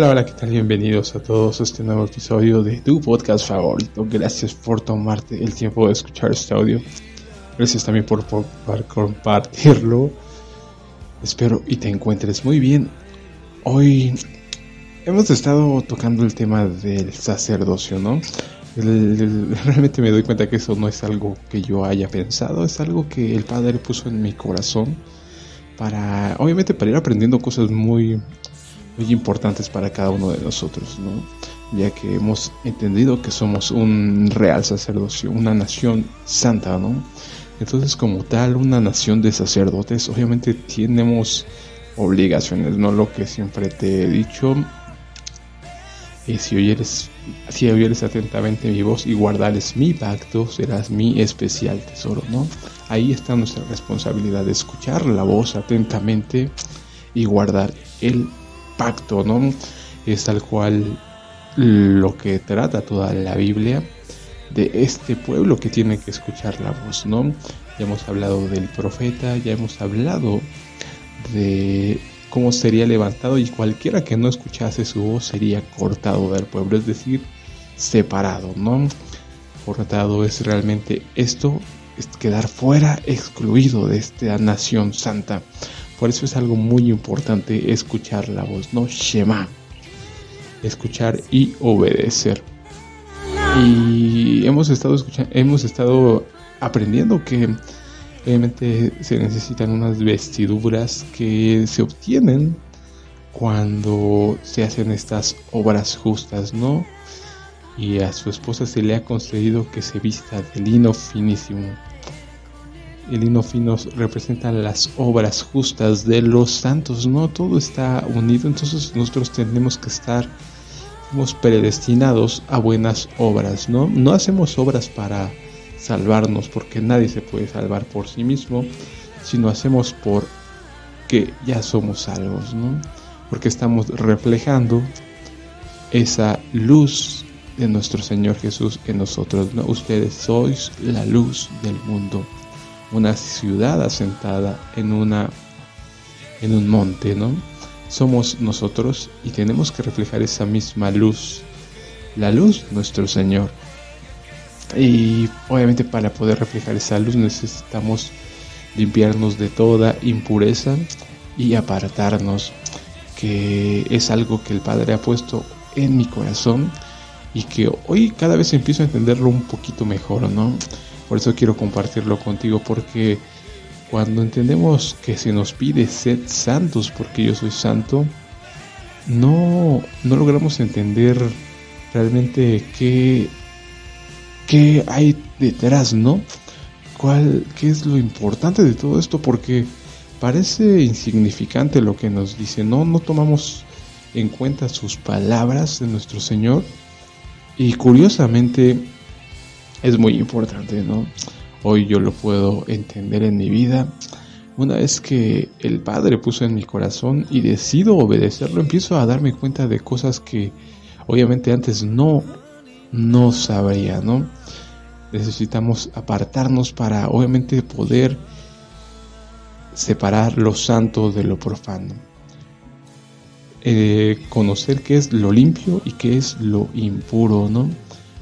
Hola, hola, ¿qué tal? Bienvenidos a todos a este nuevo episodio de tu podcast favorito. Gracias por tomarte el tiempo de escuchar este audio. Gracias también por, compartirlo. Espero y te encuentres muy bien. Hoy hemos estado tocando el tema del sacerdocio, ¿no? realmente me doy cuenta que eso no es algo que yo haya pensado, es algo que el Padre puso en mi corazón para, obviamente, para ir aprendiendo cosas muy muy importantes para cada uno de nosotros, ¿no? ya que hemos entendido que somos un real sacerdocio, una nación santa, ¿no? Entonces, como tal, una nación de sacerdotes, obviamente tenemos obligaciones, ¿no? Lo que siempre te he dicho, y si oyeres, si oyeres atentamente mi voz y guardares mi pacto, serás mi especial tesoro, ¿no? Ahí está nuestra responsabilidad de escuchar la voz atentamente y guardar el pacto, ¿no? Es tal cual lo que trata toda la Biblia de este pueblo que tiene que escuchar la voz, ¿no? Ya hemos hablado del profeta, ya hemos hablado de cómo sería levantado y cualquiera que no escuchase su voz sería cortado del pueblo, es decir, separado, ¿no? Cortado es realmente esto, es quedar fuera, excluido de esta nación santa. Por eso es algo muy importante escuchar la voz, no Shema. Escuchar y obedecer. Y hemos estado escuchando, hemos estado aprendiendo que obviamente se necesitan unas vestiduras que se obtienen cuando se hacen estas obras justas, ¿no? Y a su esposa se le ha concedido que se vista de lino finísimo el lino fino representa las obras justas de los santos, ¿no? Todo está unido, entonces nosotros tenemos que estar somos predestinados a buenas obras, ¿no? No hacemos obras para salvarnos, porque nadie se puede salvar por sí mismo, sino hacemos por que ya somos salvos, ¿no? Porque estamos reflejando esa luz de nuestro Señor Jesús en nosotros, ¿no? Ustedes sois la luz del mundo una ciudad asentada en una en un monte, ¿no? Somos nosotros y tenemos que reflejar esa misma luz, la luz nuestro Señor. Y obviamente para poder reflejar esa luz necesitamos limpiarnos de toda impureza y apartarnos, que es algo que el Padre ha puesto en mi corazón y que hoy cada vez empiezo a entenderlo un poquito mejor, ¿no? Por eso quiero compartirlo contigo porque cuando entendemos que se nos pide ser santos porque yo soy santo, no, no logramos entender realmente qué, qué hay detrás, ¿no? ¿Cuál, ¿Qué es lo importante de todo esto? Porque parece insignificante lo que nos dice, ¿no? No tomamos en cuenta sus palabras de nuestro Señor y curiosamente es muy importante, ¿no? Hoy yo lo puedo entender en mi vida. Una vez que el Padre puso en mi corazón y decido obedecerlo, empiezo a darme cuenta de cosas que obviamente antes no, no sabría, ¿no? Necesitamos apartarnos para obviamente poder separar lo santo de lo profano. Eh, conocer qué es lo limpio y qué es lo impuro, ¿no?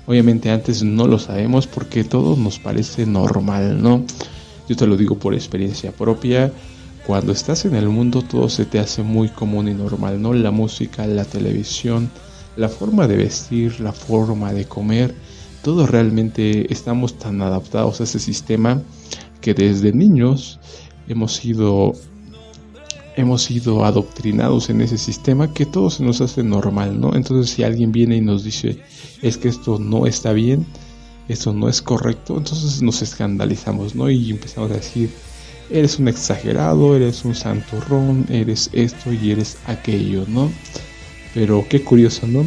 Obviamente antes no lo sabemos porque todo nos parece normal, ¿no? Yo te lo digo por experiencia propia. Cuando estás en el mundo todo se te hace muy común y normal, ¿no? La música, la televisión, la forma de vestir, la forma de comer, todo realmente estamos tan adaptados a ese sistema que desde niños hemos sido hemos sido adoctrinados en ese sistema que todo se nos hace normal, ¿no? Entonces si alguien viene y nos dice, es que esto no está bien, esto no es correcto, entonces nos escandalizamos, ¿no? Y empezamos a decir, eres un exagerado, eres un santurrón, eres esto y eres aquello, ¿no? Pero qué curioso, ¿no?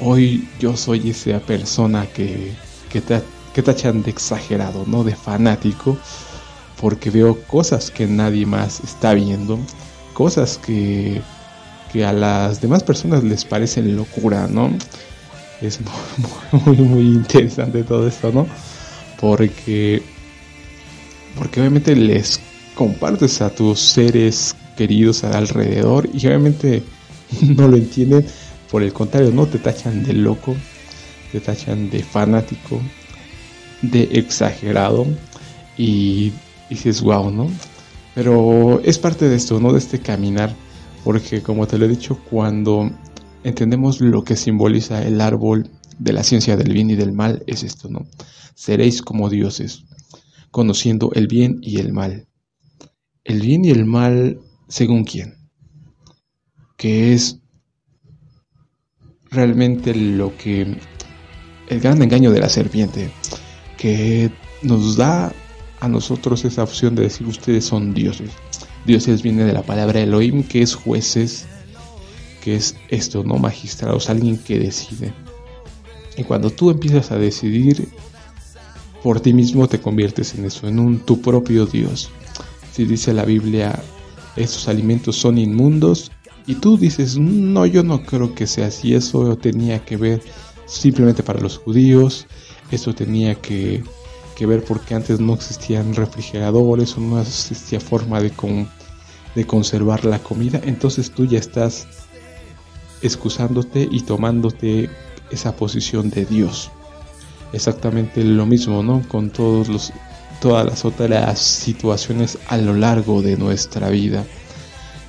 Hoy yo soy esa persona que, que, que tachan de exagerado, ¿no? De fanático, porque veo cosas que nadie más está viendo cosas que, que a las demás personas les parecen locura, ¿no? Es muy, muy, interesante todo esto, ¿no? Porque, porque obviamente les compartes a tus seres queridos alrededor y obviamente no lo entienden, Por el contrario, no te tachan de loco, te tachan de fanático, de exagerado y dices, wow, ¿no? Pero es parte de esto, ¿no? De este caminar, porque como te lo he dicho, cuando entendemos lo que simboliza el árbol de la ciencia del bien y del mal, es esto, ¿no? Seréis como dioses, conociendo el bien y el mal. El bien y el mal, según quién? Que es realmente lo que el gran engaño de la serpiente, que nos da a nosotros esa opción de decir ustedes son dioses. Dioses viene de la palabra Elohim, que es jueces, que es esto, ¿no? Magistrados, alguien que decide. Y cuando tú empiezas a decidir por ti mismo, te conviertes en eso, en un tu propio Dios. Si dice la Biblia, estos alimentos son inmundos, y tú dices, no, yo no creo que sea así, eso tenía que ver simplemente para los judíos, eso tenía que, ver porque antes no existían refrigeradores o no existía forma de, de conservar la comida, entonces tú ya estás excusándote y tomándote esa posición de Dios. Exactamente lo mismo, ¿no? Con todos los, todas las otras situaciones a lo largo de nuestra vida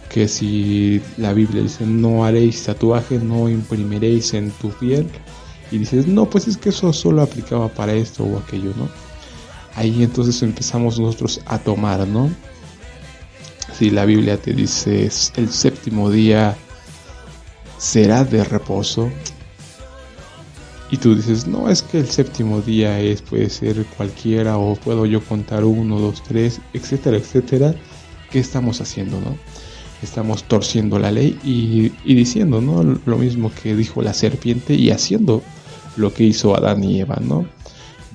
que si la Biblia dice no haréis tatuaje, no imprimiréis en tu piel, y dices, no, pues es que eso solo aplicaba para esto o aquello, ¿no? Ahí entonces empezamos nosotros a tomar, ¿no? Si la Biblia te dice el séptimo día será de reposo, y tú dices, no, es que el séptimo día es, puede ser cualquiera, o puedo yo contar uno, dos, tres, etcétera, etcétera, ¿qué estamos haciendo, no? estamos torciendo la ley y, diciendo ¿no? lo mismo que dijo la serpiente y haciendo lo que hizo Adán y Eva, ¿no?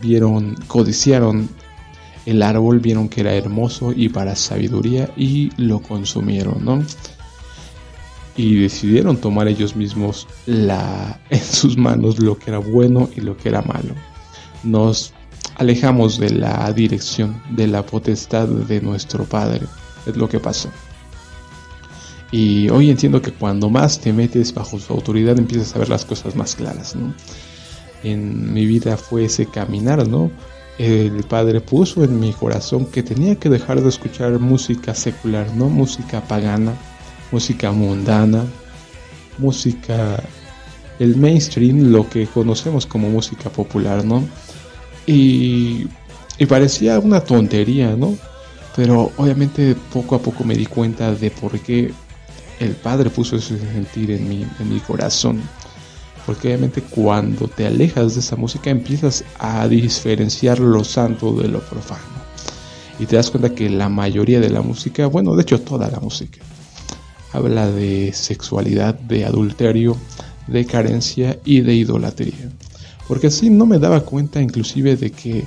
Vieron, codiciaron el árbol, vieron que era hermoso y para sabiduría y lo consumieron, ¿no? Y decidieron tomar ellos mismos la, en sus manos lo que era bueno y lo que era malo. Nos alejamos de la dirección, de la potestad de nuestro Padre. Es lo que pasó. Y hoy entiendo que cuando más te metes bajo su autoridad empiezas a ver las cosas más claras, ¿no? En mi vida fue ese caminar, ¿no? El Padre puso en mi corazón que tenía que dejar de escuchar música secular, ¿no? Música pagana, música mundana, música, el mainstream, lo que conocemos como música popular, ¿no? Y, parecía una tontería, ¿no? Pero obviamente poco a poco me di cuenta de por qué el Padre puso ese sentir en mi, en mi corazón. Porque obviamente cuando te alejas de esa música empiezas a diferenciar lo santo de lo profano. Y te das cuenta que la mayoría de la música, bueno, de hecho toda la música, habla de sexualidad, de adulterio, de carencia y de idolatría. Porque así no me daba cuenta inclusive de que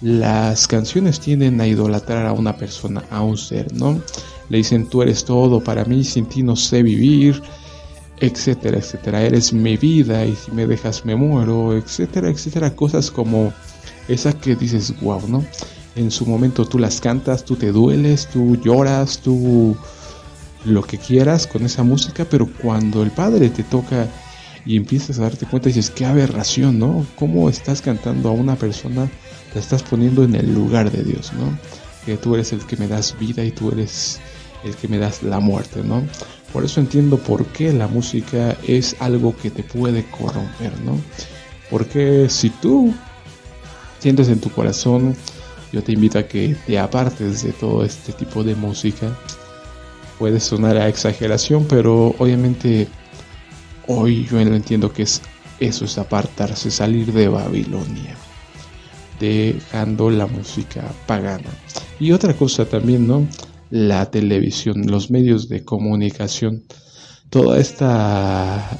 las canciones tienden a idolatrar a una persona, a un ser, ¿no? le dicen tú eres todo para mí, sin ti no sé vivir, etcétera, etcétera, eres mi vida y si me dejas me muero, etcétera, etcétera, cosas como esa que dices, wow, ¿no? En su momento tú las cantas, tú te dueles, tú lloras, tú lo que quieras con esa música, pero cuando el padre te toca y empiezas a darte cuenta, dices, qué aberración, ¿no? ¿Cómo estás cantando a una persona? Te estás poniendo en el lugar de Dios, ¿no? Que tú eres el que me das vida y tú eres el que me das la muerte, ¿no? Por eso entiendo por qué la música es algo que te puede corromper, ¿no? Porque si tú sientes en tu corazón, yo te invito a que te apartes de todo este tipo de música. Puede sonar a exageración, pero obviamente hoy yo entiendo que es eso es apartarse, salir de Babilonia, dejando la música pagana. Y otra cosa también, ¿no? La televisión, los medios de comunicación, toda esta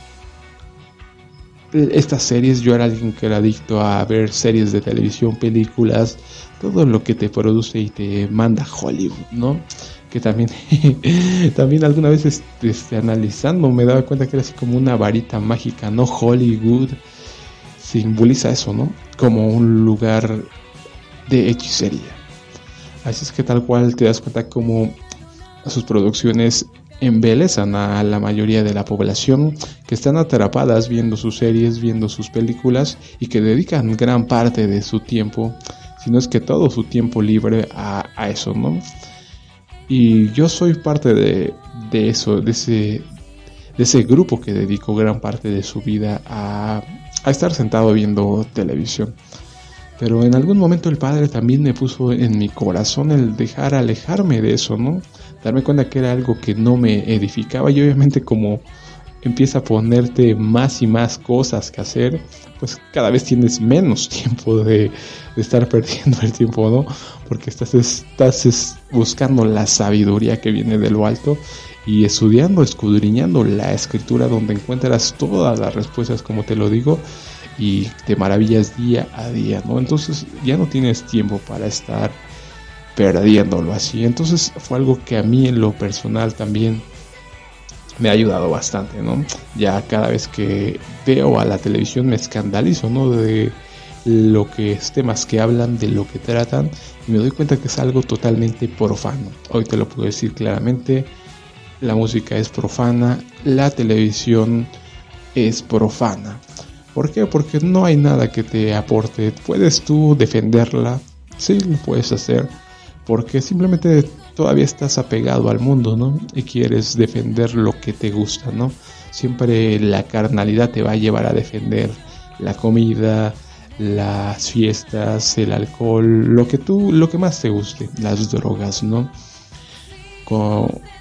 estas series, yo era alguien que era adicto a ver series de televisión, películas, todo lo que te produce y te manda Hollywood, ¿no? Que también, también alguna vez este, analizando me daba cuenta que era así como una varita mágica, ¿no? Hollywood simboliza eso, ¿no? Como un lugar de hechicería. Así es que tal cual te das cuenta como sus producciones embelezan a la mayoría de la población que están atrapadas viendo sus series, viendo sus películas y que dedican gran parte de su tiempo, si no es que todo su tiempo libre a, eso, ¿no? Y yo soy parte de, eso, de ese, de ese grupo que dedicó gran parte de su vida a, a estar sentado viendo televisión. Pero en algún momento el Padre también me puso en mi corazón el dejar alejarme de eso, ¿no? Darme cuenta que era algo que no me edificaba y obviamente como empieza a ponerte más y más cosas que hacer, pues cada vez tienes menos tiempo de, estar perdiendo el tiempo, ¿no? Porque estás, estás buscando la sabiduría que viene de lo alto y estudiando, escudriñando la escritura donde encuentras todas las respuestas, como te lo digo, y te maravillas día a día, ¿no? Entonces ya no tienes tiempo para estar perdiéndolo así. Entonces fue algo que a mí en lo personal también me ha ayudado bastante, ¿no? Ya cada vez que veo a la televisión me escandalizo, ¿no? De lo que es temas que hablan, de lo que tratan, y me doy cuenta que es algo totalmente profano. Hoy te lo puedo decir claramente, la música es profana, la televisión es profana. ¿Por qué? Porque no hay nada que te aporte. Puedes tú defenderla, sí, lo puedes hacer, porque simplemente todavía estás apegado al mundo, ¿no? Y quieres defender lo que te gusta, ¿no? Siempre la carnalidad te va a llevar a defender la comida, las fiestas, el alcohol, lo que tú, lo que más te guste, las drogas, ¿no?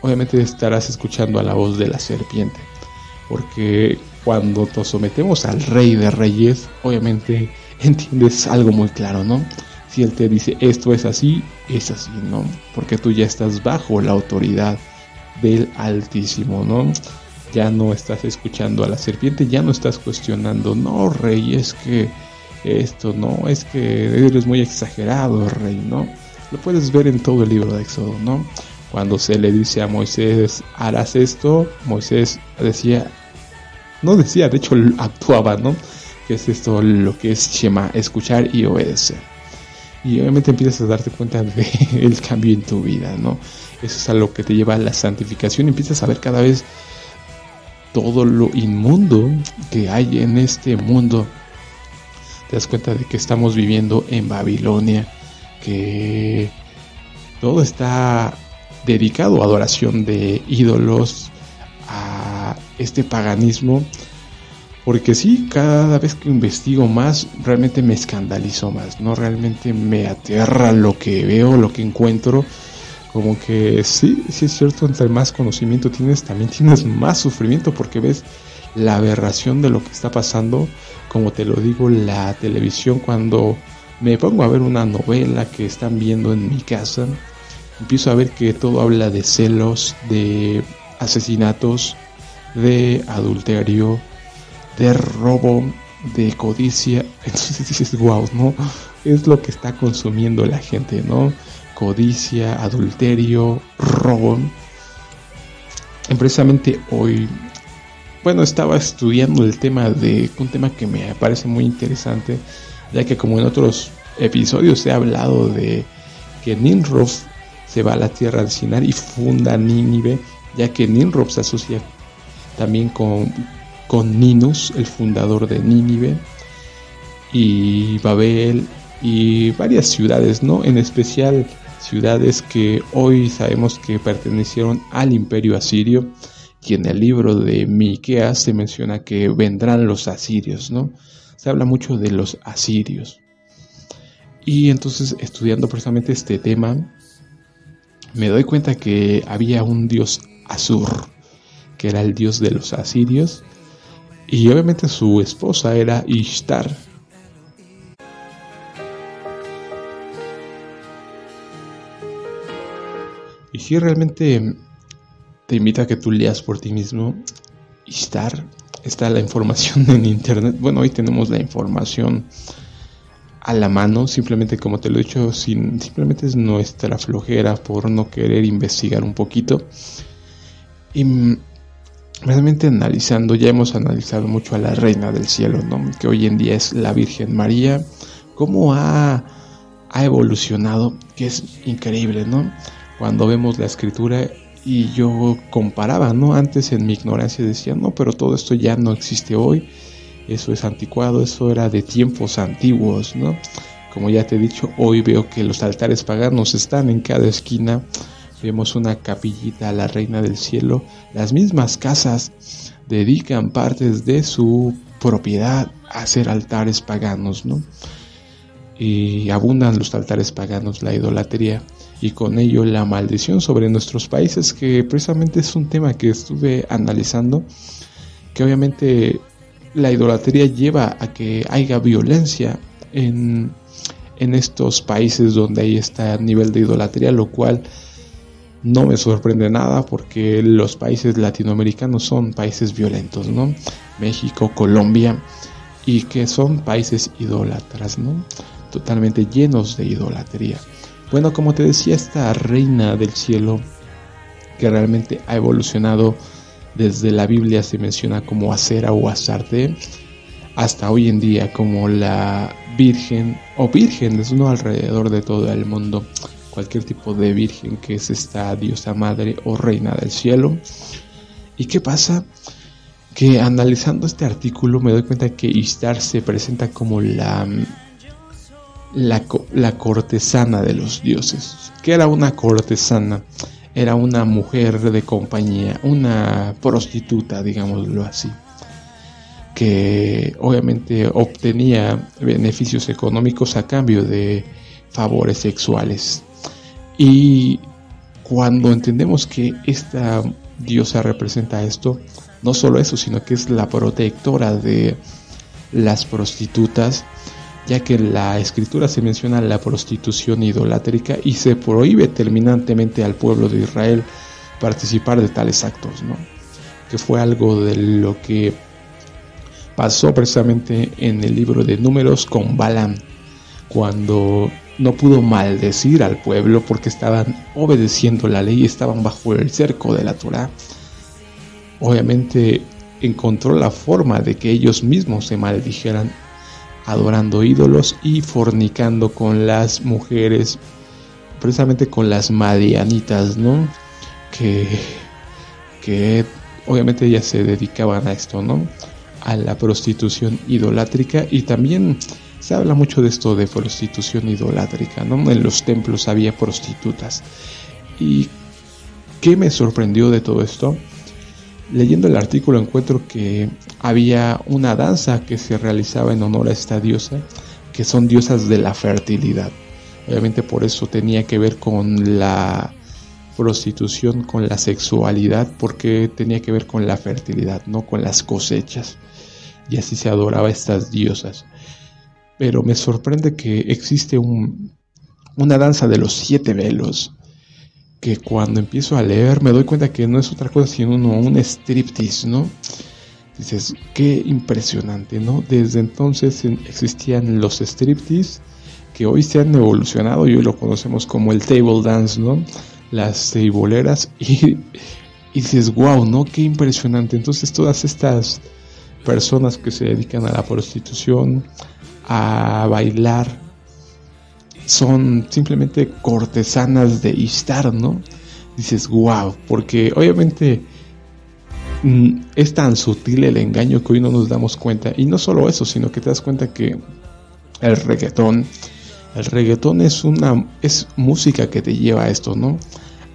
obviamente estarás escuchando a la voz de la serpiente, porque cuando nos sometemos al rey de reyes, obviamente entiendes algo muy claro, ¿no? Si él te dice esto es así, es así, ¿no? Porque tú ya estás bajo la autoridad del Altísimo, ¿no? Ya no estás escuchando a la serpiente, ya no estás cuestionando, no, rey, es que esto, no, es que eres muy exagerado, rey, ¿no? Lo puedes ver en todo el libro de Éxodo, ¿no? Cuando se le dice a Moisés, harás esto, Moisés decía, no decía, de hecho actuaba, ¿no? Que es esto lo que es Shema, escuchar y obedecer. Y obviamente empiezas a darte cuenta del cambio en tu vida, ¿no? Eso es a lo que te lleva a la santificación. Empiezas a ver cada vez todo lo inmundo que hay en este mundo. Te das cuenta de que estamos viviendo en Babilonia, que todo está dedicado a adoración de ídolos, este paganismo. Porque sí, cada vez que investigo más, realmente me escandalizo más, ¿no? Realmente me aterra lo que veo, lo que encuentro. Como que sí, sí es cierto, entre más conocimiento tienes, también tienes más sufrimiento porque ves la aberración de lo que está pasando. Como te lo digo, la televisión cuando me pongo a ver una novela que están viendo en mi casa, empiezo a ver que todo habla de celos, de asesinatos, de adulterio, de robo, de codicia. Entonces dices, wow, ¿no? Es lo que está consumiendo la gente, ¿no? Codicia, adulterio, robo. Y precisamente hoy, bueno, estaba estudiando el tema de un tema que me parece muy interesante, ya que como en otros episodios he hablado de que Nimrod se va a la tierra de Sinar y funda Nínive, ya que Nimrod se asocia también con, con Ninus, el fundador de Nínive, y Babel, y varias ciudades, ¿no? En especial ciudades que hoy sabemos que pertenecieron al imperio asirio, y en el libro de Miqueas se menciona que vendrán los asirios, ¿no? Se habla mucho de los asirios. Y entonces estudiando precisamente este tema, me doy cuenta que había un dios Azur, que era el dios de los asirios, y obviamente su esposa era Ishtar. Y si realmente te invito a que tú leas por ti mismo, Ishtar, está la información en internet. Bueno, hoy tenemos la información a la mano, simplemente como te lo he dicho, sin, simplemente es nuestra flojera por no querer investigar un poquito. Y realmente analizando, ya hemos analizado mucho a la Reina del Cielo, ¿no? que hoy en día es la Virgen María, cómo ha, ha evolucionado, que es increíble, ¿no? Cuando vemos la escritura y yo comparaba, ¿no? Antes en mi ignorancia decía, no, pero todo esto ya no existe hoy, eso es anticuado, eso era de tiempos antiguos, ¿no? Como ya te he dicho, hoy veo que los altares paganos están en cada esquina, vemos una capillita a la Reina del Cielo, las mismas casas dedican partes de su propiedad a hacer altares paganos, ¿no? Y abundan los altares paganos, la idolatría y con ello la maldición sobre nuestros países, que precisamente es un tema que estuve analizando, que obviamente la idolatría lleva a que haya violencia en, en estos países donde hay este nivel de idolatría, lo cual no me sorprende nada porque los países latinoamericanos son países violentos, ¿no? México, Colombia, y que son países idólatras, ¿no? Totalmente llenos de idolatría. Bueno, como te decía, esta reina del cielo que realmente ha evolucionado desde la Biblia se menciona como Acera o Azarte, hasta hoy en día como la Virgen o Vírgenes, ¿no? Alrededor de todo el mundo cualquier tipo de virgen que es esta diosa madre o reina del cielo. ¿Y qué pasa? Que analizando este artículo me doy cuenta que Istar se presenta como la, la, la cortesana de los dioses. ¿Qué era una cortesana? Era una mujer de compañía, una prostituta, digámoslo así que obviamente obtenía beneficios económicos a cambio de favores sexuales. Y cuando entendemos que esta diosa representa esto, no solo eso, sino que es la protectora de las prostitutas, ya que en la escritura se menciona la prostitución idolátrica y se prohíbe terminantemente al pueblo de Israel participar de tales actos, ¿no? Que fue algo de lo que pasó precisamente en el libro de Números con Balaam, cuando no pudo maldecir al pueblo porque estaban obedeciendo la ley, estaban bajo el cerco de la Torah. Obviamente encontró la forma de que ellos mismos se maldijeran adorando ídolos y fornicando con las mujeres, precisamente con las madianitas, ¿no? Que, que obviamente ellas se dedicaban a esto, ¿no? A la prostitución idolátrica y también se habla mucho de esto de prostitución idolátrica, ¿no? En los templos había prostitutas. ¿Y qué me sorprendió de todo esto? Leyendo el artículo encuentro que había una danza que se realizaba en honor a esta diosa, que son diosas de la fertilidad. Obviamente por eso tenía que ver con la prostitución, con la sexualidad, porque tenía que ver con la fertilidad, no con las cosechas. Y así se adoraba a estas diosas pero me sorprende que existe una danza de los siete velos que cuando empiezo a leer me doy cuenta que no es otra cosa sino un striptease, ¿no? Dices, qué impresionante, ¿no? Desde entonces existían los striptease que hoy se han evolucionado y hoy lo conocemos como el table dance, ¿no? Las tableeras y, y dices, wow, ¿no? Qué impresionante. Entonces todas estas personas que se dedican a la prostitución, a bailar son simplemente cortesanas de Istar, ¿no? Dices, wow, porque obviamente mm, es tan sutil el engaño que hoy no nos damos cuenta. Y no solo eso, sino que te das cuenta que el reggaetón, el reggaetón es una, es música que te lleva a esto, ¿no?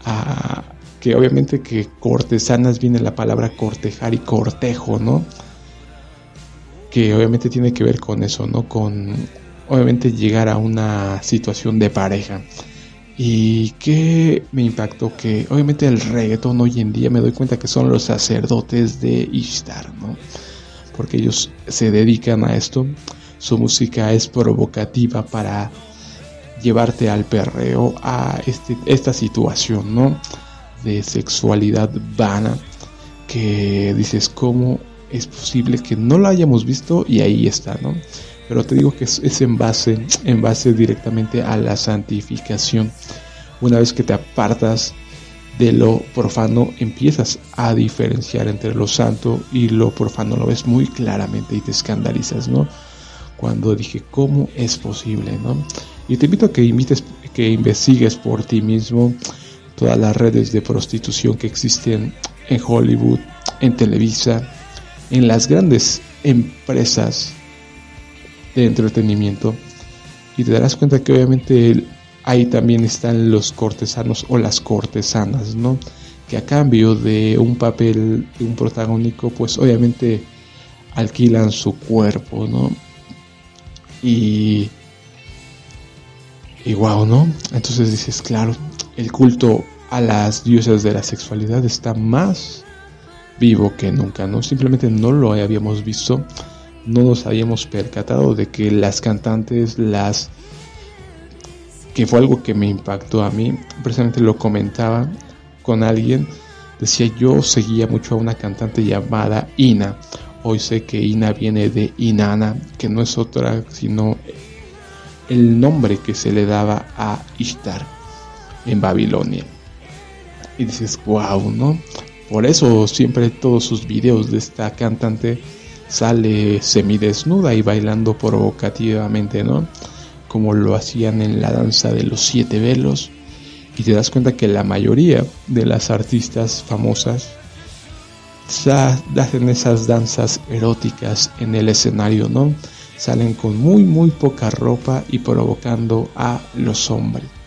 A, que obviamente que cortesanas viene la palabra cortejar y cortejo, ¿no? Que obviamente tiene que ver con eso, ¿no? Con obviamente llegar a una situación de pareja. Y que me impactó que obviamente el reggaetón hoy en día me doy cuenta que son los sacerdotes de Ishtar, ¿no? Porque ellos se dedican a esto. Su música es provocativa para llevarte al perreo, a este, esta situación, ¿no? De sexualidad vana que dices, ¿cómo es posible que no lo hayamos visto y ahí está, ¿no? Pero te digo que es, en base, en base directamente a la santificación. Una vez que te apartas de lo profano, empiezas a diferenciar entre lo santo y lo profano. Lo ves muy claramente y te escandalizas, ¿no? Cuando dije, ¿cómo es posible, no? Y te invito a que, imites, que investigues por ti mismo todas las redes de prostitución que existen en Hollywood, en Televisa, en las grandes empresas de entretenimiento. Y te darás cuenta que obviamente ahí también están los cortesanos o las cortesanas, ¿no? Que a cambio de un papel, de un protagónico, pues obviamente alquilan su cuerpo, ¿no? Y, y wow, ¿no? Entonces dices, claro, el culto a las diosas de la sexualidad está más vivo que nunca, ¿no? Simplemente no lo habíamos visto, no nos habíamos percatado de que las cantantes, las que fue algo que me impactó a mí, precisamente lo comentaba con alguien, decía yo seguía mucho a una cantante llamada Ina, hoy sé que Ina viene de Inanna, que no es otra sino el nombre que se le daba a Ishtar en Babilonia. Y dices, wow, ¿no? Por eso siempre todos sus videos de esta cantante sale semidesnuda y bailando provocativamente, ¿no? Como lo hacían en la danza de los siete velos. Y te das cuenta que la mayoría de las artistas famosas hacen esas danzas eróticas en el escenario, ¿no? Salen con muy, muy poca ropa y provocando a los hombres.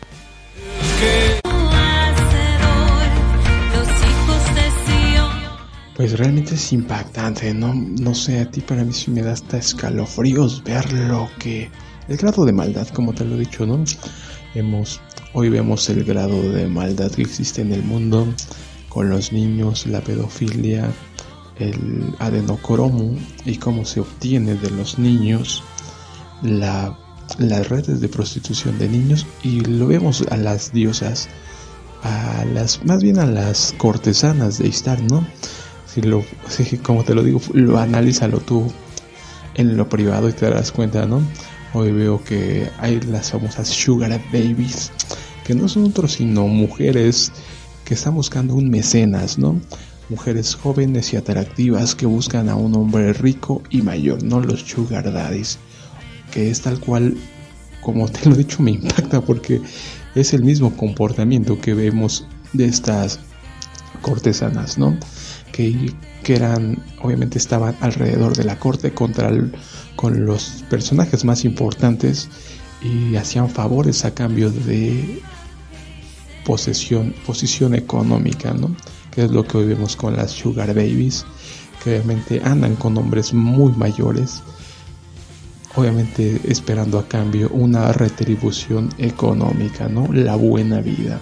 Pues realmente es impactante, ¿no? No sé, a ti para mí sí me da hasta escalofríos ver lo que... El grado de maldad, como te lo he dicho, ¿no? Hemos, hoy vemos el grado de maldad que existe en el mundo con los niños, la pedofilia, el adenocromo y cómo se obtiene de los niños la, las redes de prostitución de niños y lo vemos a las diosas, a las, más bien a las cortesanas de Istar, ¿no? Si lo, como te lo digo, lo analízalo tú en lo privado y te darás cuenta, ¿no? Hoy veo que hay las famosas sugar babies, que no son otros sino mujeres que están buscando un mecenas, ¿no? Mujeres jóvenes y atractivas que buscan a un hombre rico y mayor, no los sugar daddies, que es tal cual, como te lo he dicho, me impacta porque es el mismo comportamiento que vemos de estas cortesanas, ¿no? Que, eran, obviamente estaban alrededor de la corte contra con los personajes más importantes y hacían favores a cambio de posesión, posición económica, ¿no? Que es lo que hoy vemos con las sugar babies, que obviamente andan con hombres muy mayores, obviamente esperando a cambio una retribución económica, ¿no? La buena vida.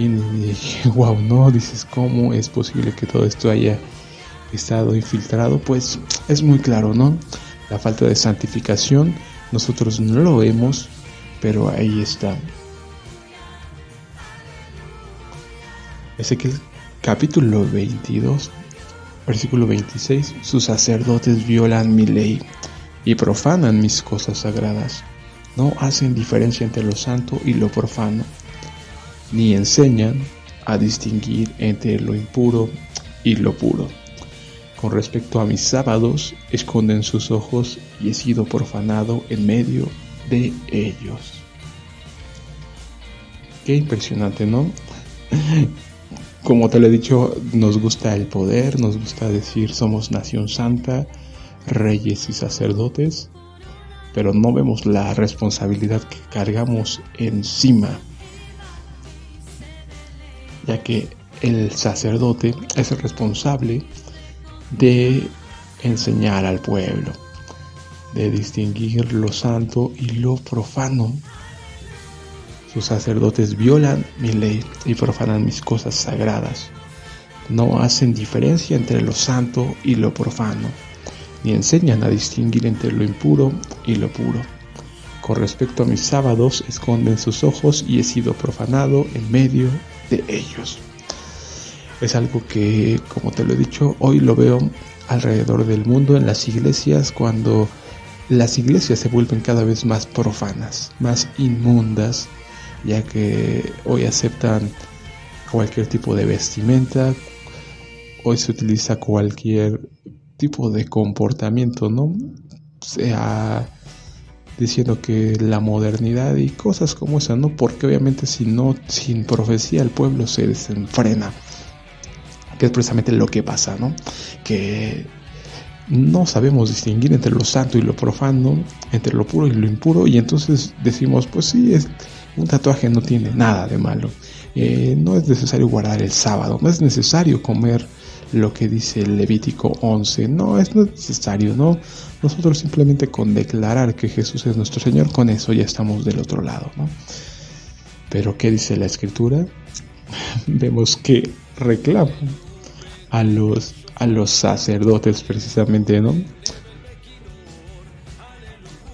Y dije, wow, no, dices, ¿cómo es posible que todo esto haya estado infiltrado? Pues es muy claro, ¿no? La falta de santificación, nosotros no lo vemos, pero ahí está. Ezequiel capítulo 22, versículo 26, sus sacerdotes violan mi ley y profanan mis cosas sagradas. No hacen diferencia entre lo santo y lo profano ni enseñan a distinguir entre lo impuro y lo puro. Con respecto a mis sábados, esconden sus ojos y he sido profanado en medio de ellos. Qué impresionante, ¿no? Como te lo he dicho, nos gusta el poder, nos gusta decir somos nación santa, reyes y sacerdotes, pero no vemos la responsabilidad que cargamos encima ya que el sacerdote es el responsable de enseñar al pueblo, de distinguir lo santo y lo profano. Sus sacerdotes violan mi ley y profanan mis cosas sagradas. No hacen diferencia entre lo santo y lo profano, ni enseñan a distinguir entre lo impuro y lo puro. Con respecto a mis sábados, esconden sus ojos y he sido profanado en medio de ellos. Es algo que, como te lo he dicho, hoy lo veo alrededor del mundo en las iglesias cuando las iglesias se vuelven cada vez más profanas, más inmundas, ya que hoy aceptan cualquier tipo de vestimenta, hoy se utiliza cualquier tipo de comportamiento, ¿no? Sea diciendo que la modernidad y cosas como esa, ¿no? Porque obviamente si no, sin profecía el pueblo se desenfrena. Que es precisamente lo que pasa, ¿no? Que no sabemos distinguir entre lo santo y lo profano, entre lo puro y lo impuro, y entonces decimos, pues sí, es, un tatuaje no tiene nada de malo. Eh, no es necesario guardar el sábado, no es necesario comer lo que dice Levítico 11, no es necesario, ¿no? Nosotros simplemente con declarar que Jesús es nuestro Señor, con eso ya estamos del otro lado, ¿no? Pero ¿qué dice la Escritura? Vemos que reclama a los, a los sacerdotes precisamente, ¿no?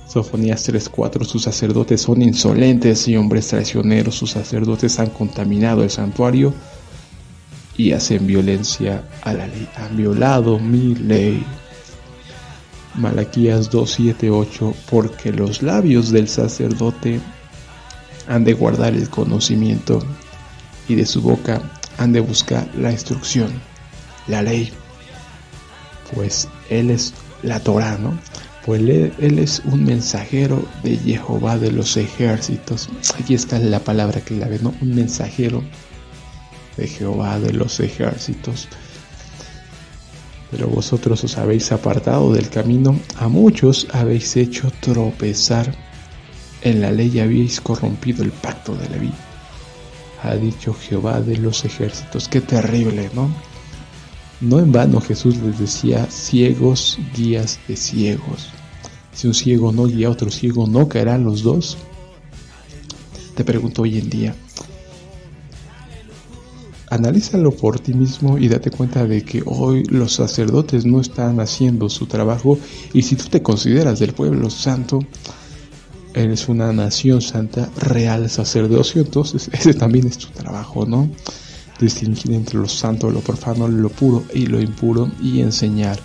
Sofonías 3:4 Sus sacerdotes son insolentes y hombres traicioneros, sus sacerdotes han contaminado el santuario y hacen violencia a la ley, han violado mi ley. Malaquías 2:7-8 Porque los labios del sacerdote han de guardar el conocimiento y de su boca han de buscar la instrucción, la ley. Pues él es la Torah, ¿no? pues él, es un mensajero de Jehová de los ejércitos. Aquí está la palabra que la ve, ¿no? Un mensajero de Jehová de los ejércitos. Pero vosotros os habéis apartado del camino, a muchos habéis hecho tropezar, en la ley habéis corrompido el pacto de la vida. Ha dicho Jehová de los ejércitos, qué terrible, ¿no? No en vano Jesús les decía ciegos guías de ciegos. Si un ciego no guía a otro ciego, ¿no caerán los dos? Te pregunto hoy en día. Analízalo por ti mismo y date cuenta de que hoy los sacerdotes no están haciendo su trabajo y si tú te consideras del pueblo santo, eres una nación santa, real sacerdocio, entonces ese también es tu trabajo, ¿no? Distinguir entre lo santo, lo profano, lo puro y lo impuro y enseñar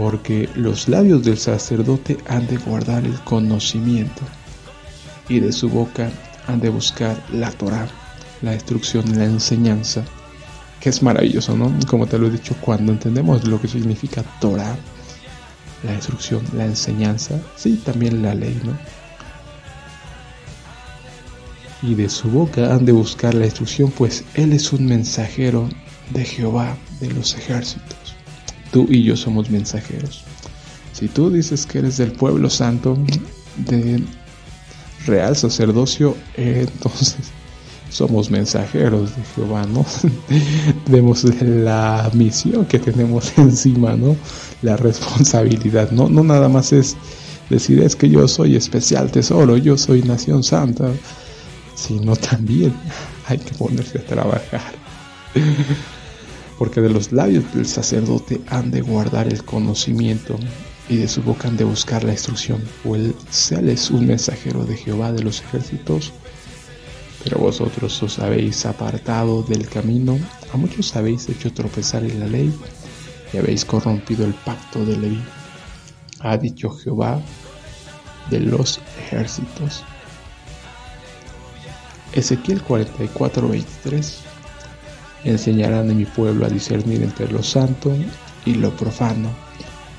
porque los labios del sacerdote han de guardar el conocimiento y de su boca han de buscar la Torah, la instrucción, la enseñanza, que es maravilloso, ¿no? Como te lo he dicho, cuando entendemos lo que significa Torah, la instrucción, la enseñanza, sí, también la ley, ¿no? Y de su boca han de buscar la instrucción, pues Él es un mensajero de Jehová de los ejércitos. Tú y yo somos mensajeros. Si tú dices que eres del pueblo santo, de real sacerdocio, entonces somos mensajeros de Jehová, ¿no? Vemos la misión que tenemos encima, ¿no? La responsabilidad, ¿no? No nada más es decir es que yo soy especial tesoro, yo soy nación santa, sino también hay que ponerse a trabajar porque de los labios del sacerdote han de guardar el conocimiento y de su boca han de buscar la instrucción, o él es un mensajero de Jehová de los ejércitos. Pero vosotros os habéis apartado del camino, a muchos habéis hecho tropezar en la ley y habéis corrompido el pacto de ley. Ha dicho Jehová de los ejércitos. Ezequiel 44, 23 enseñarán a mi pueblo a discernir entre lo santo y lo profano,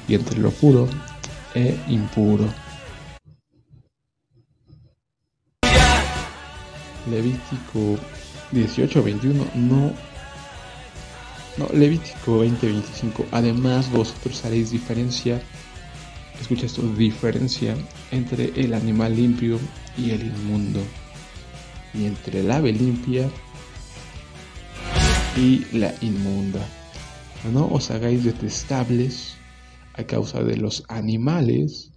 y entre lo puro e impuro. Levítico 18:21 no no Levítico 20:25 además vosotros haréis diferencia escucha esto diferencia entre el animal limpio y el inmundo y entre el ave limpia y la inmunda. No os hagáis detestables causa de los animales,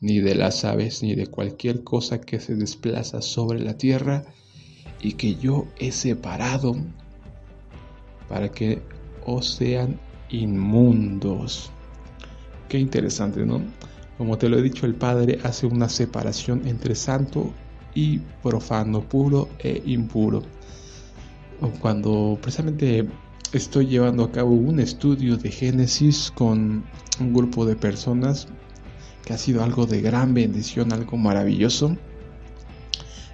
ni de las aves, ni de cualquier cosa que se desplaza sobre la tierra, y que yo he separado para que os sean inmundos. Qué interesante, ¿no? Como te lo he dicho, el Padre hace una separación entre santo y profano, puro e impuro cuando precisamente estoy llevando a cabo un estudio de Génesis con un grupo de personas que ha sido algo de gran bendición, algo maravilloso.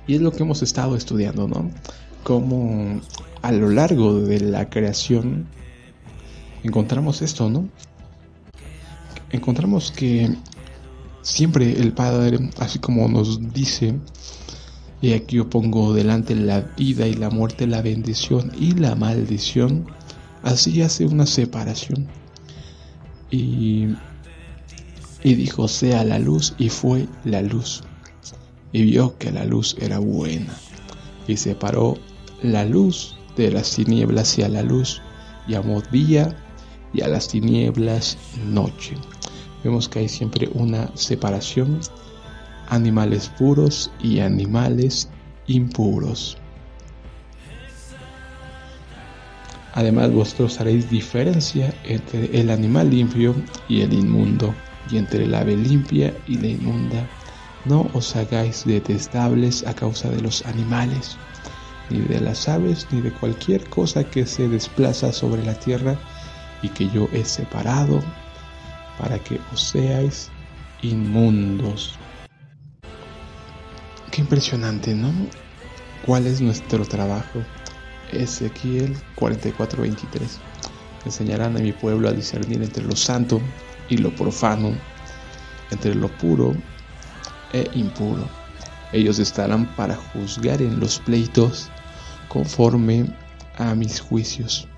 Y es lo que hemos estado estudiando, ¿no? Como a lo largo de la creación encontramos esto, ¿no? Encontramos que siempre el Padre, así como nos dice, y aquí yo pongo delante la vida y la muerte, la bendición y la maldición, así hace una separación. Y, dijo, sea la luz, y fue la luz. Y vio que la luz era buena. Y separó la luz de las tinieblas y a la luz, llamó día y a las tinieblas noche. Vemos que hay siempre una separación, animales puros y animales impuros. Además vosotros haréis diferencia entre el animal limpio y el inmundo, y entre el ave limpia y la inmunda. No os hagáis detestables a causa de los animales, ni de las aves, ni de cualquier cosa que se desplaza sobre la tierra, y que yo he separado para que os seáis inmundos. Qué impresionante, ¿no? ¿Cuál es nuestro trabajo? Ezequiel 44:23. Enseñarán a mi pueblo a discernir entre lo santo y lo profano, entre lo puro e impuro. Ellos estarán para juzgar en los pleitos conforme a mis juicios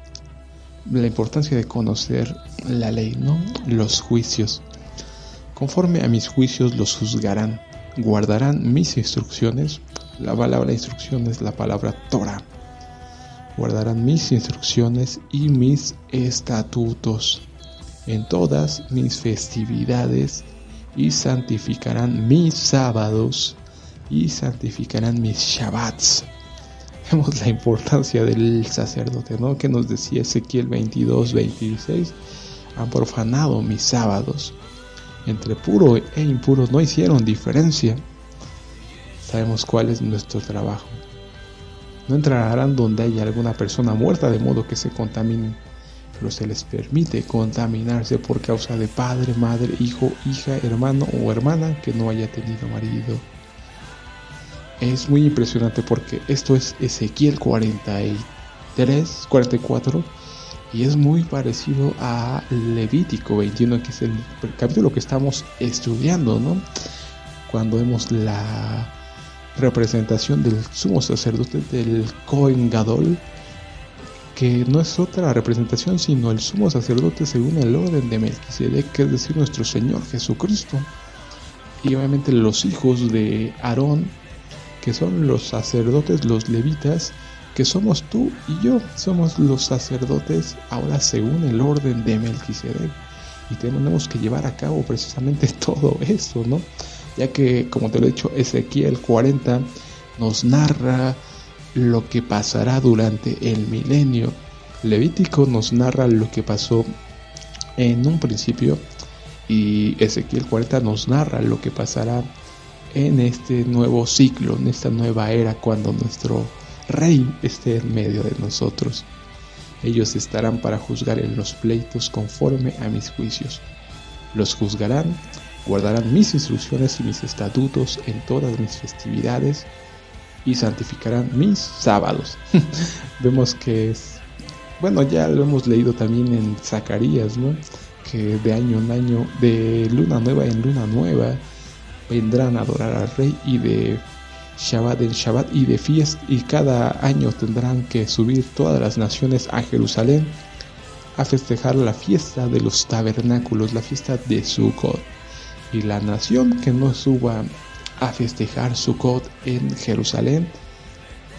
la importancia de conocer la ley, ¿no? Los juicios. Conforme a mis juicios los juzgarán, guardarán mis instrucciones. La palabra instrucción es la palabra Torah. Guardarán mis instrucciones y mis estatutos en todas mis festividades y santificarán mis sábados y santificarán mis shabbats vemos la importancia del sacerdote, ¿no? Que nos decía Ezequiel 22, 26, han profanado mis sábados. Entre puro e impuro no hicieron diferencia. Sabemos cuál es nuestro trabajo. No entrarán donde haya alguna persona muerta de modo que se contaminen, pero se les permite contaminarse por causa de padre, madre, hijo, hija, hermano o hermana que no haya tenido marido es muy impresionante porque esto es Ezequiel 43, 44 y es muy parecido a Levítico 21, que es el capítulo que estamos estudiando, ¿no? Cuando vemos la representación del sumo sacerdote del Cohen Gadol, que no es otra representación sino el sumo sacerdote según el orden de Melquisedec, que es decir, nuestro Señor Jesucristo. Y obviamente los hijos de Aarón que son los sacerdotes, los levitas, que somos tú y yo, somos los sacerdotes ahora según el orden de Melquisedec. Y tenemos que llevar a cabo precisamente todo eso, ¿no? Ya que, como te lo he dicho, Ezequiel 40 nos narra lo que pasará durante el milenio. Levítico nos narra lo que pasó en un principio y Ezequiel 40 nos narra lo que pasará en este nuevo ciclo, en esta nueva era, cuando nuestro Rey esté en medio de nosotros. Ellos estarán para juzgar en los pleitos conforme a mis juicios. Los juzgarán, guardarán mis instrucciones y mis estatutos en todas mis festividades y santificarán mis sábados. Vemos que es, bueno, ya lo hemos leído también en Zacarías, ¿no? Que de año en año, de luna nueva en luna nueva, vendrán a adorar al rey y de Shabbat en Shabbat y de fiesta y cada año tendrán que subir todas las naciones a Jerusalén a festejar la fiesta de los tabernáculos, la fiesta de Sukkot. Y la nación que no suba a festejar Sukkot en Jerusalén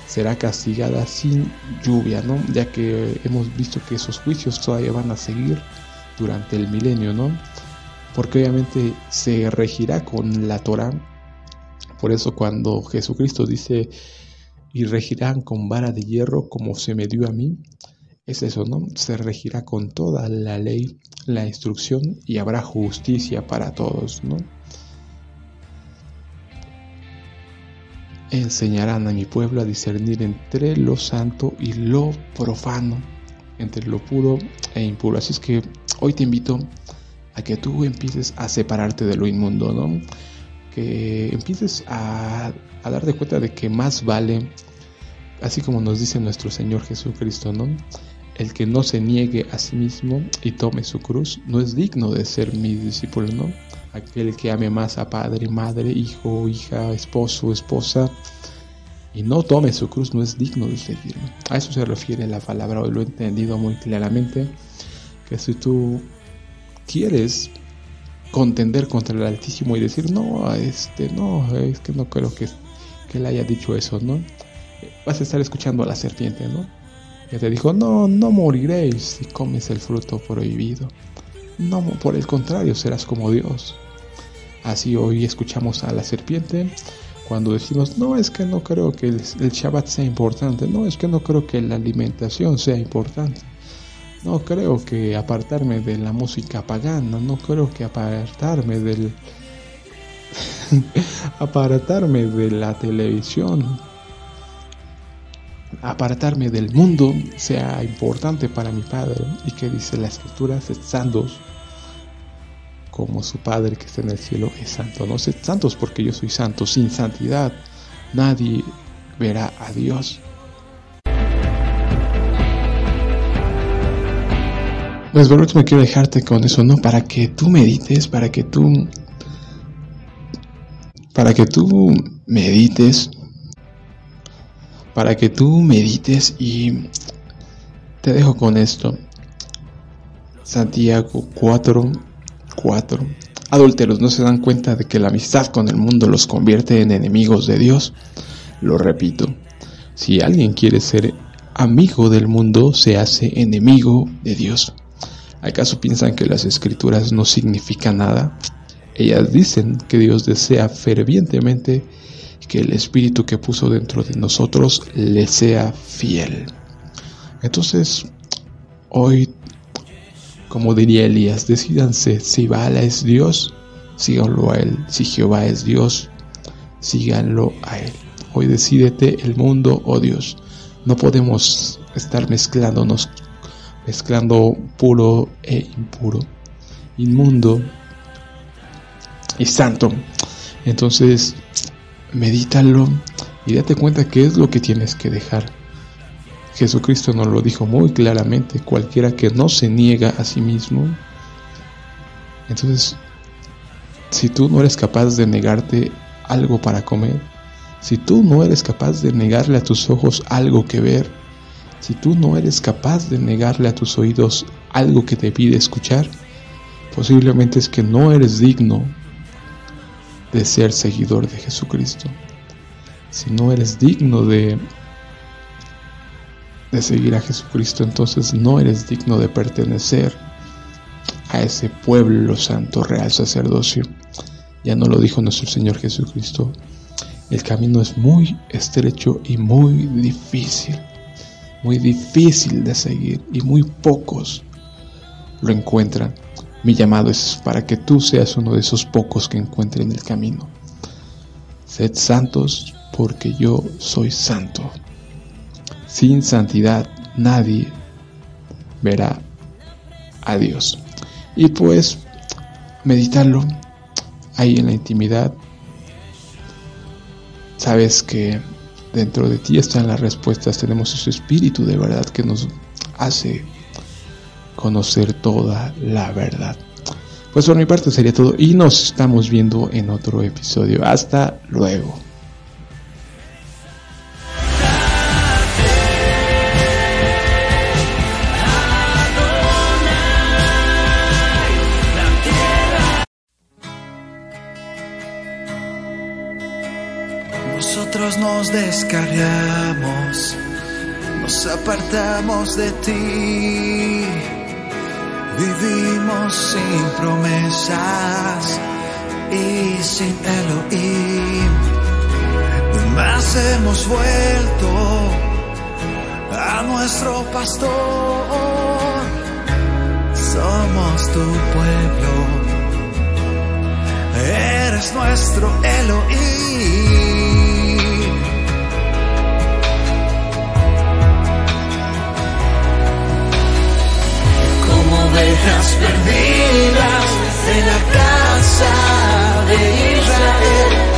será castigada sin lluvia, ¿no? Ya que hemos visto que esos juicios todavía van a seguir durante el milenio, ¿no? porque obviamente se regirá con la Torah. Por eso cuando Jesucristo dice, y regirán con vara de hierro como se me dio a mí, es eso, ¿no? Se regirá con toda la ley, la instrucción y habrá justicia para todos, ¿no? Enseñarán a mi pueblo a discernir entre lo santo y lo profano, entre lo puro e impuro. Así es que hoy te invito a que tú empieces a separarte de lo inmundo, ¿no? Que empieces a, a darte cuenta de que más vale, así como nos dice nuestro Señor Jesucristo, ¿no? El que no se niegue a sí mismo y tome su cruz no es digno de ser mi discípulo, ¿no? aquel que ame más a padre, madre, hijo, hija, esposo, esposa, y no tome su cruz, no es digno de seguirme. A eso se refiere la palabra, hoy lo he entendido muy claramente, que si tú quieres contender contra el Altísimo y decir, no, este, no, es que no creo que, que él haya dicho eso, ¿no? Vas a estar escuchando a la serpiente, ¿no? Que te dijo, no, no moriréis si comes el fruto prohibido. No, por el contrario, serás como Dios. Así hoy escuchamos a la serpiente cuando decimos, no es que no creo que el, Shabbat sea importante, no es que no creo que la alimentación sea importante, no creo que apartarme de la música pagana, no creo que apartarme del apartarme de la televisión, apartarme del mundo sea importante para mi Padre y que dice la escritura, sed santos como su Padre que está en el cielo es santo. No sed santos porque yo soy santo. Sin santidad nadie verá a Dios. Pues bueno, me quiero dejarte con eso, ¿no? Para que tú medites, para que tú... Para que tú medites para que tú medites y te dejo con esto. Santiago 4, 4. Adúlteros, ¿no se dan cuenta de que la amistad con el mundo los convierte en enemigos de Dios? Lo repito, si alguien quiere ser amigo del mundo, se hace enemigo de Dios. ¿Acaso piensan que las escrituras no significan nada? Ellas dicen que Dios desea fervientemente que el Espíritu que puso dentro de nosotros le sea fiel. Entonces, hoy, como diría Elías, decidanse si Baala es Dios, síganlo a él. Si Jehová es Dios, síganlo a él. Hoy decídete el mundo o Dios. No podemos estar mezclándonos, mezclando puro e impuro, inmundo y santo. Entonces, medítalo y date cuenta qué es lo que tienes que dejar. Jesucristo nos lo dijo muy claramente, cualquiera que no se niega a sí mismo. Entonces, si tú no eres capaz de negarte algo para comer, si tú no eres capaz de negarle a tus ojos algo que ver, si tú no eres capaz de negarle a tus oídos algo que te pide escuchar, posiblemente es que no eres digno de ser seguidor de Jesucristo. Si no eres digno de, de seguir a Jesucristo, entonces no eres digno de pertenecer a ese pueblo santo, real sacerdocio. Ya no lo dijo nuestro Señor Jesucristo. El camino es muy estrecho y muy difícil, muy difícil de seguir y muy pocos lo encuentran. Mi llamado es para que tú seas uno de esos pocos que encuentren el camino. Sed santos porque yo soy santo. Sin santidad nadie verá a Dios. Y pues meditarlo ahí en la intimidad. Sabes que dentro de ti están las respuestas. Tenemos ese espíritu de verdad que nos hace conocer toda la verdad. Pues por mi parte sería todo y nos estamos viendo en otro episodio. Hasta luego. Nosotros nos descarriamos, nos apartamos de ti Vivimos sin promesas y sin Elohim. Más hemos vuelto a nuestro pastor. Somos tu pueblo. Eres nuestro Elohim. ovejas perdidas de la casa de Israel.